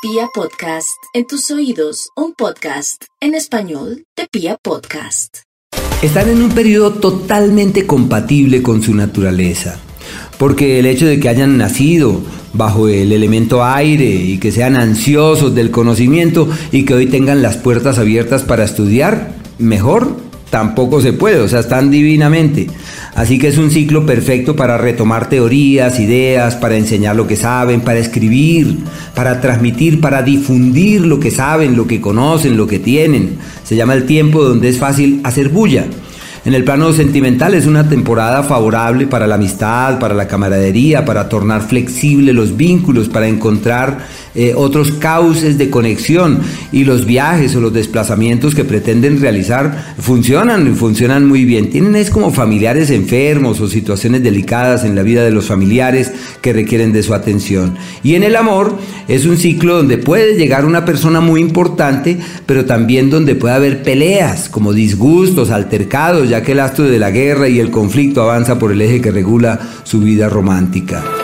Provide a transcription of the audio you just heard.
Pia Podcast, en tus oídos, un podcast en español de Pia Podcast. Están en un periodo totalmente compatible con su naturaleza, porque el hecho de que hayan nacido bajo el elemento aire y que sean ansiosos del conocimiento y que hoy tengan las puertas abiertas para estudiar, mejor tampoco se puede, o sea, están divinamente. Así que es un ciclo perfecto para retomar teorías, ideas, para enseñar lo que saben, para escribir, para transmitir, para difundir lo que saben, lo que conocen, lo que tienen. Se llama el tiempo donde es fácil hacer bulla. En el plano sentimental es una temporada favorable para la amistad, para la camaradería, para tornar flexible los vínculos, para encontrar eh, otros cauces de conexión y los viajes o los desplazamientos que pretenden realizar funcionan y funcionan muy bien. Tienen es como familiares enfermos o situaciones delicadas en la vida de los familiares que requieren de su atención. Y en el amor es un ciclo donde puede llegar una persona muy importante, pero también donde puede haber peleas, como disgustos, altercados, ya que el astro de la guerra y el conflicto avanza por el eje que regula su vida romántica.